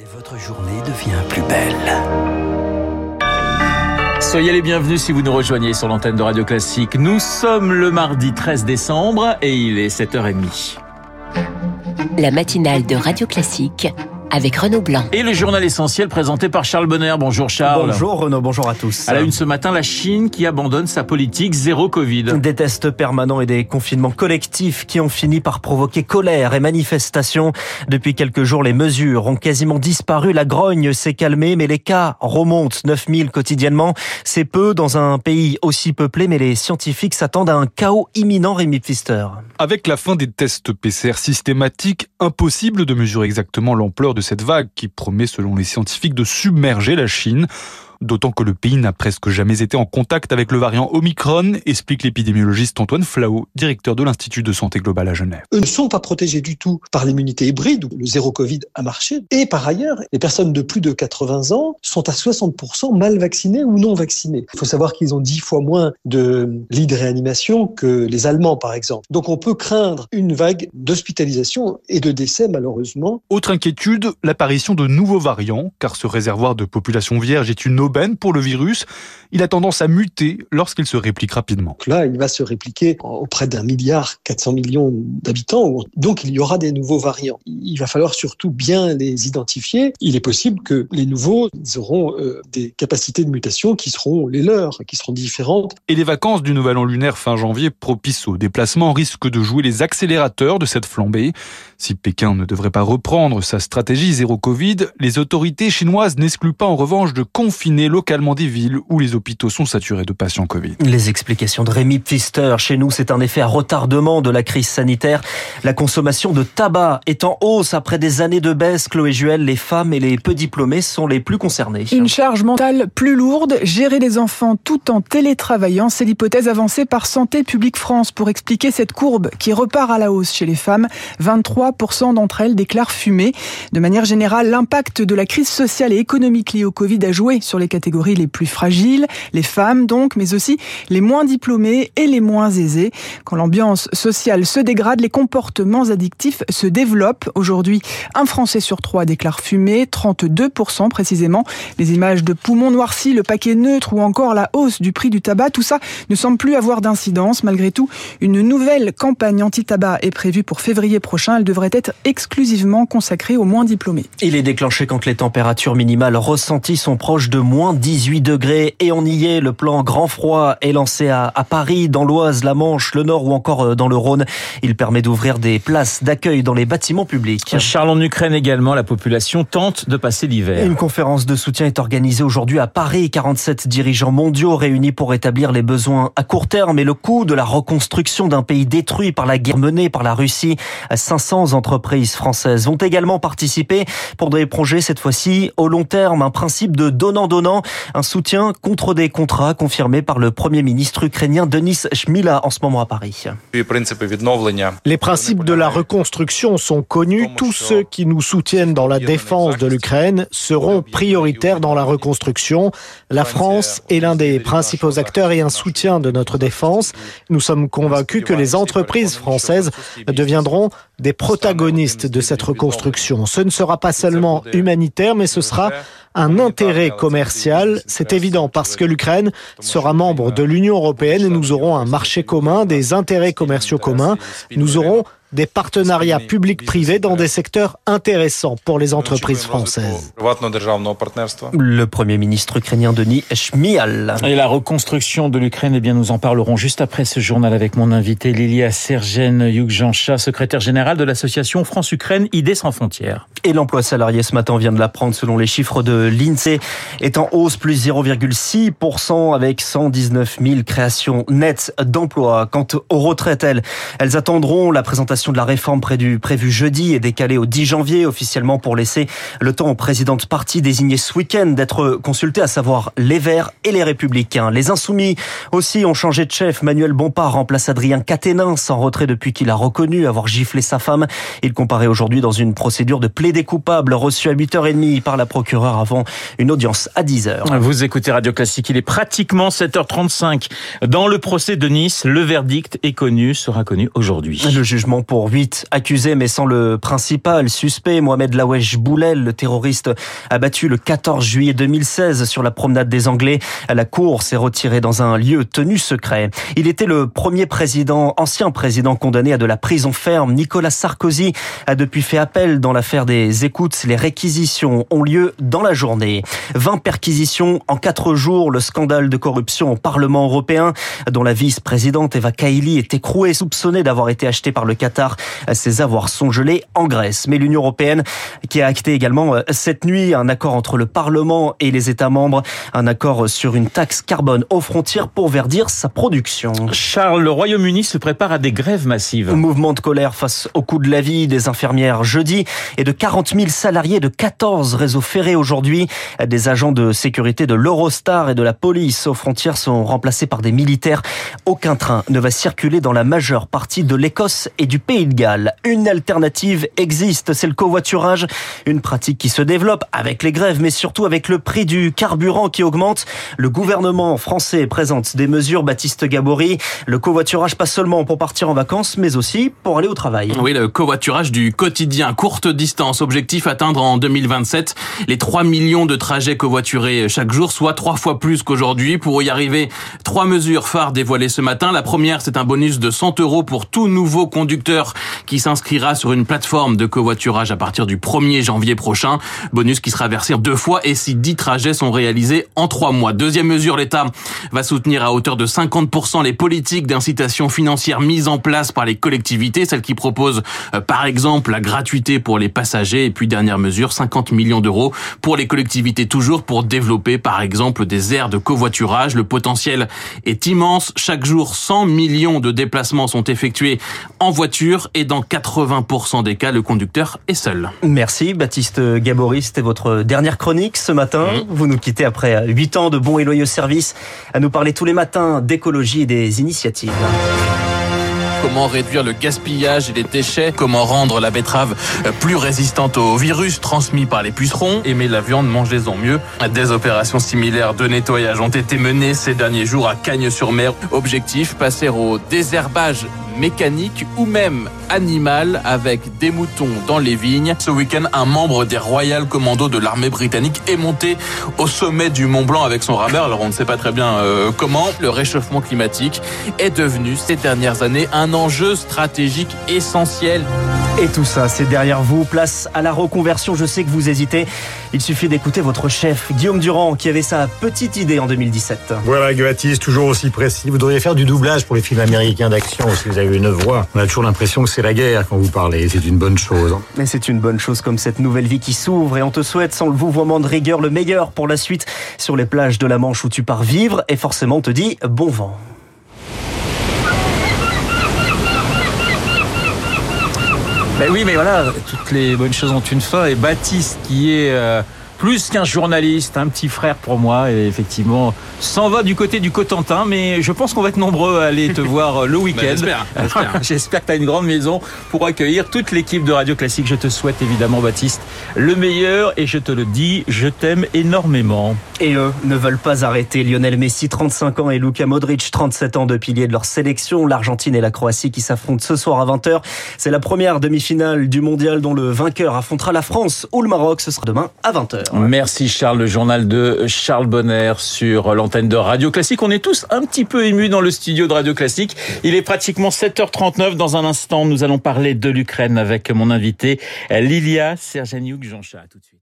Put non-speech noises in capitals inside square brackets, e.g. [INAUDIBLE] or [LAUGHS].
Et votre journée devient plus belle. Soyez les bienvenus si vous nous rejoignez sur l'antenne de Radio Classique. Nous sommes le mardi 13 décembre et il est 7h30. La matinale de Radio Classique avec Renaud Blanc. Et le journal essentiel présenté par Charles Bonner. Bonjour Charles. Bonjour Renaud, bonjour à tous. À la une ce matin, la Chine qui abandonne sa politique zéro Covid. Des tests permanents et des confinements collectifs qui ont fini par provoquer colère et manifestations. Depuis quelques jours, les mesures ont quasiment disparu. La grogne s'est calmée, mais les cas remontent 9000 quotidiennement. C'est peu dans un pays aussi peuplé, mais les scientifiques s'attendent à un chaos imminent, Rémi Pfister. Avec la fin des tests PCR systématiques, impossible de mesurer exactement l'ampleur de cette vague qui promet, selon les scientifiques, de submerger la Chine. D'autant que le pays n'a presque jamais été en contact avec le variant Omicron, explique l'épidémiologiste Antoine Flao, directeur de l'Institut de santé globale à Genève. Eux ne sont pas protégés du tout par l'immunité hybride, où le zéro Covid a marché. Et par ailleurs, les personnes de plus de 80 ans sont à 60% mal vaccinées ou non vaccinées. Il faut savoir qu'ils ont 10 fois moins de lits de réanimation que les Allemands, par exemple. Donc on peut craindre une vague d'hospitalisation et de décès, malheureusement. Autre inquiétude, l'apparition de nouveaux variants, car ce réservoir de population vierge est une aubaine pour le virus. Il a tendance à muter lorsqu'il se réplique rapidement. Là, il va se répliquer auprès d'un milliard 400 millions d'habitants. Donc il y aura des nouveaux variants. Il va falloir surtout bien les identifier. Il est possible que les nouveaux ils auront euh, des capacités de mutation qui seront les leurs, qui seront différentes. Et les vacances du Nouvel An lunaire fin janvier propices au déplacement risquent de jouer les accélérateurs de cette flambée. Si Pékin ne devrait pas reprendre sa stratégie zéro Covid, les autorités chinoises n'excluent pas en revanche de confiner localement des villes où les hôpitaux sont saturés de patients Covid. Les explications de Rémi Pfister. Chez nous, c'est un effet à retardement de la crise sanitaire. La consommation de tabac est en hausse après des années de baisse. Chloé Juel, les femmes et les peu diplômés sont les plus concernés. Une charge mentale plus lourde, gérer les enfants tout en télétravaillant, c'est l'hypothèse avancée par Santé publique France pour expliquer cette courbe qui repart à la hausse chez les femmes. 23% d'entre elles déclarent fumer. De manière générale, l'impact de la crise sociale et économique liée au Covid a joué sur les catégories les plus fragiles, les femmes donc, mais aussi les moins diplômés et les moins aisés. Quand l'ambiance sociale se dégrade, les comportements addictifs se développent. Aujourd'hui, un Français sur trois déclare fumer, 32% précisément. Les images de poumons noircis, le paquet neutre ou encore la hausse du prix du tabac, tout ça ne semble plus avoir d'incidence. Malgré tout, une nouvelle campagne anti-tabac est prévue pour février prochain. Elle devrait être exclusivement consacrée aux moins diplômés. Il est déclenché quand les températures minimales ressenties sont proches de moins 18 degrés et on y est. Le plan grand froid est lancé à, à Paris, dans l'Oise, la Manche, le Nord ou encore euh, dans le Rhône. Il permet d'ouvrir des places d'accueil dans les bâtiments publics. Charles, en Ukraine également, la population tente de passer l'hiver. Une conférence de soutien est organisée aujourd'hui à Paris. 47 dirigeants mondiaux réunis pour établir les besoins à court terme et le coût de la reconstruction d'un pays détruit par la guerre menée par la Russie. 500 entreprises françaises vont également participer pour des projets cette fois-ci au long terme. Un principe de donnant-donnant, un soutien contre des contrats confirmé par le Premier ministre ukrainien Denis Shmila en ce moment à Paris. Les principes de la reconstruction sont connus. Tous ceux qui nous soutiennent dans la défense de l'Ukraine seront prioritaires dans la reconstruction. La France est l'un des principaux acteurs et un soutien de notre défense. Nous sommes convaincus que les entreprises françaises deviendront des protagonistes de cette reconstruction. Ce ne sera pas seulement humanitaire, mais ce sera un intérêt commercial. C'est évident parce que l'Ukraine sera membre de l'Union européenne et nous aurons un marché commun, des intérêts commerciaux communs. Nous aurons des partenariats publics-privés dans des secteurs intéressants pour les entreprises françaises. Le Premier ministre ukrainien Denis Shmyhal. Et la reconstruction de l'Ukraine, eh bien, nous en parlerons juste après ce journal avec mon invité Lilia Sergène Yukjancha, secrétaire générale de l'association France-Ukraine Idées sans frontières. Et l'emploi salarié ce matin, on vient de l'apprendre selon les chiffres de l'INSEE, est en hausse plus 0,6% avec 119 000 créations nettes d'emplois. Quant aux retraites, elles, elles attendront la présentation de la réforme prévue, jeudi et décalée au 10 janvier officiellement pour laisser le temps aux présidents de parti désignés ce week-end d'être consultés, à savoir les Verts et les Républicains. Les Insoumis aussi ont changé de chef. Manuel Bompard remplace Adrien Caténin sans retrait depuis qu'il a reconnu avoir giflé sa femme. Il comparait aujourd'hui dans une procédure de plaidé coupable reçue à 8h30 par la procureure avant une audience à 10h. Vous écoutez Radio Classique, il est pratiquement 7h35. Dans le procès de Nice, le verdict est connu, sera connu aujourd'hui. Le jugement pour pour huit accusés, mais sans le principal suspect, Mohamed Lawesh Boulel, le terroriste abattu le 14 juillet 2016 sur la promenade des Anglais. La cour s'est retirée dans un lieu tenu secret. Il était le premier président, ancien président condamné à de la prison ferme. Nicolas Sarkozy a depuis fait appel dans l'affaire des écoutes. Les réquisitions ont lieu dans la journée. 20 perquisitions en quatre jours. Le scandale de corruption au Parlement européen, dont la vice-présidente Eva Kaili est écrouée, soupçonnée d'avoir été achetée par le Qatar. Ses avoirs sont gelés en Grèce. Mais l'Union européenne, qui a acté également euh, cette nuit un accord entre le Parlement et les États membres, un accord sur une taxe carbone aux frontières pour verdir sa production. Charles, le Royaume-Uni se prépare à des grèves massives. Mouvement de colère face au coût de la vie des infirmières jeudi et de 40 000 salariés de 14 réseaux ferrés aujourd'hui. Des agents de sécurité de l'Eurostar et de la police aux frontières sont remplacés par des militaires. Aucun train ne va circuler dans la majeure partie de l'Écosse et du Pays de Galles. Une alternative existe, c'est le covoiturage, une pratique qui se développe avec les grèves, mais surtout avec le prix du carburant qui augmente. Le gouvernement français présente des mesures, Baptiste Gabory, le covoiturage pas seulement pour partir en vacances, mais aussi pour aller au travail. Oui, le covoiturage du quotidien, courte distance, objectif atteindre en 2027 les 3 millions de trajets covoiturés chaque jour, soit trois fois plus qu'aujourd'hui. Pour y arriver, trois mesures phares dévoilées ce matin. La première, c'est un bonus de 100 euros pour tout nouveau conducteur qui s'inscrira sur une plateforme de covoiturage à partir du 1er janvier prochain. Bonus qui sera versé deux fois et si 10 trajets sont réalisés en trois mois. Deuxième mesure, l'État va soutenir à hauteur de 50% les politiques d'incitation financière mises en place par les collectivités, celles qui proposent euh, par exemple la gratuité pour les passagers et puis dernière mesure, 50 millions d'euros pour les collectivités toujours pour développer par exemple des aires de covoiturage. Le potentiel est immense. Chaque jour, 100 millions de déplacements sont effectués en voiture et dans 80% des cas, le conducteur est seul. Merci Baptiste Gabory, c'était votre dernière chronique ce matin. Mmh. Vous nous quittez après 8 ans de bons et loyaux services à nous parler tous les matins d'écologie et des initiatives comment réduire le gaspillage et les déchets, comment rendre la betterave plus résistante aux virus transmis par les pucerons, aimer la viande, mangez-en mieux. Des opérations similaires de nettoyage ont été menées ces derniers jours à Cagnes-sur-Mer. Objectif, passer au désherbage mécanique ou même animal avec des moutons dans les vignes. Ce week-end, un membre des Royal Commandos de l'armée britannique est monté au sommet du Mont Blanc avec son rameur. Alors on ne sait pas très bien euh, comment. Le réchauffement climatique est devenu ces dernières années un enjeu stratégique essentiel. Et tout ça, c'est derrière vous. Place à la reconversion. Je sais que vous hésitez. Il suffit d'écouter votre chef, Guillaume Durand, qui avait sa petite idée en 2017. Voilà, Baptiste, toujours aussi précis. Vous devriez faire du doublage pour les films américains d'action si vous avez une voix. On a toujours l'impression que c'est la guerre quand vous parlez. C'est une bonne chose. Mais c'est une bonne chose comme cette nouvelle vie qui s'ouvre et on te souhaite sans le vouvoiement de rigueur le meilleur pour la suite sur les plages de la Manche où tu pars vivre et forcément on te dit bon vent. Ben oui, mais voilà, toutes les bonnes choses ont une fin. Et Baptiste, qui est euh, plus qu'un journaliste, un petit frère pour moi, et effectivement, s'en va du côté du Cotentin. Mais je pense qu'on va être nombreux à aller te [LAUGHS] voir euh, le week-end. Ben, [LAUGHS] J'espère que tu as une grande maison pour accueillir toute l'équipe de Radio Classique. Je te souhaite évidemment, Baptiste, le meilleur. Et je te le dis, je t'aime énormément. Et eux ne veulent pas arrêter. Lionel Messi, 35 ans, et Luka Modric, 37 ans, de piliers de leur sélection. L'Argentine et la Croatie qui s'affrontent ce soir à 20h. C'est la première demi-finale du mondial dont le vainqueur affrontera la France ou le Maroc. Ce sera demain à 20h. Merci Charles, le journal de Charles Bonner sur l'antenne de Radio Classique. On est tous un petit peu émus dans le studio de Radio Classique. Il est pratiquement 7h39. Dans un instant, nous allons parler de l'Ukraine avec mon invité Lilia Sergeniuk-Jeanchat. tout de suite.